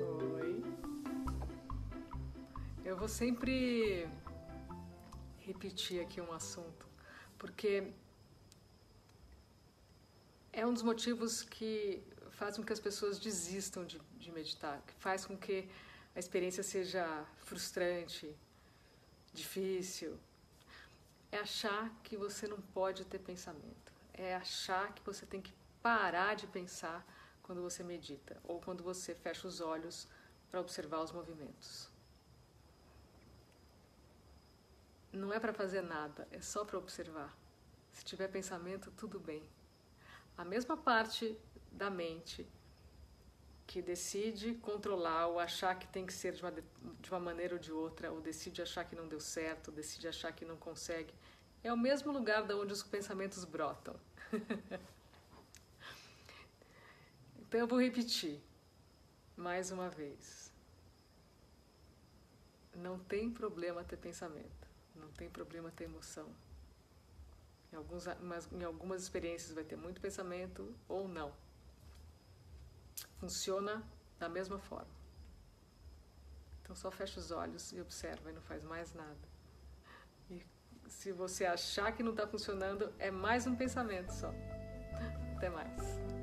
Oi. Eu vou sempre repetir aqui um assunto, porque é um dos motivos que faz com que as pessoas desistam de, de meditar, que faz com que a experiência seja frustrante, difícil. É achar que você não pode ter pensamento. É achar que você tem que parar de pensar quando você medita ou quando você fecha os olhos para observar os movimentos. Não é para fazer nada, é só para observar. Se tiver pensamento, tudo bem. A mesma parte da mente que decide controlar ou achar que tem que ser de uma, de uma maneira ou de outra, ou decide achar que não deu certo, decide achar que não consegue, é o mesmo lugar da onde os pensamentos brotam. então eu vou repetir mais uma vez. Não tem problema ter pensamento, não tem problema ter emoção. Em, alguns, em algumas experiências vai ter muito pensamento ou não. Funciona da mesma forma. Então só fecha os olhos e observa e não faz mais nada. E se você achar que não está funcionando, é mais um pensamento só. Até mais.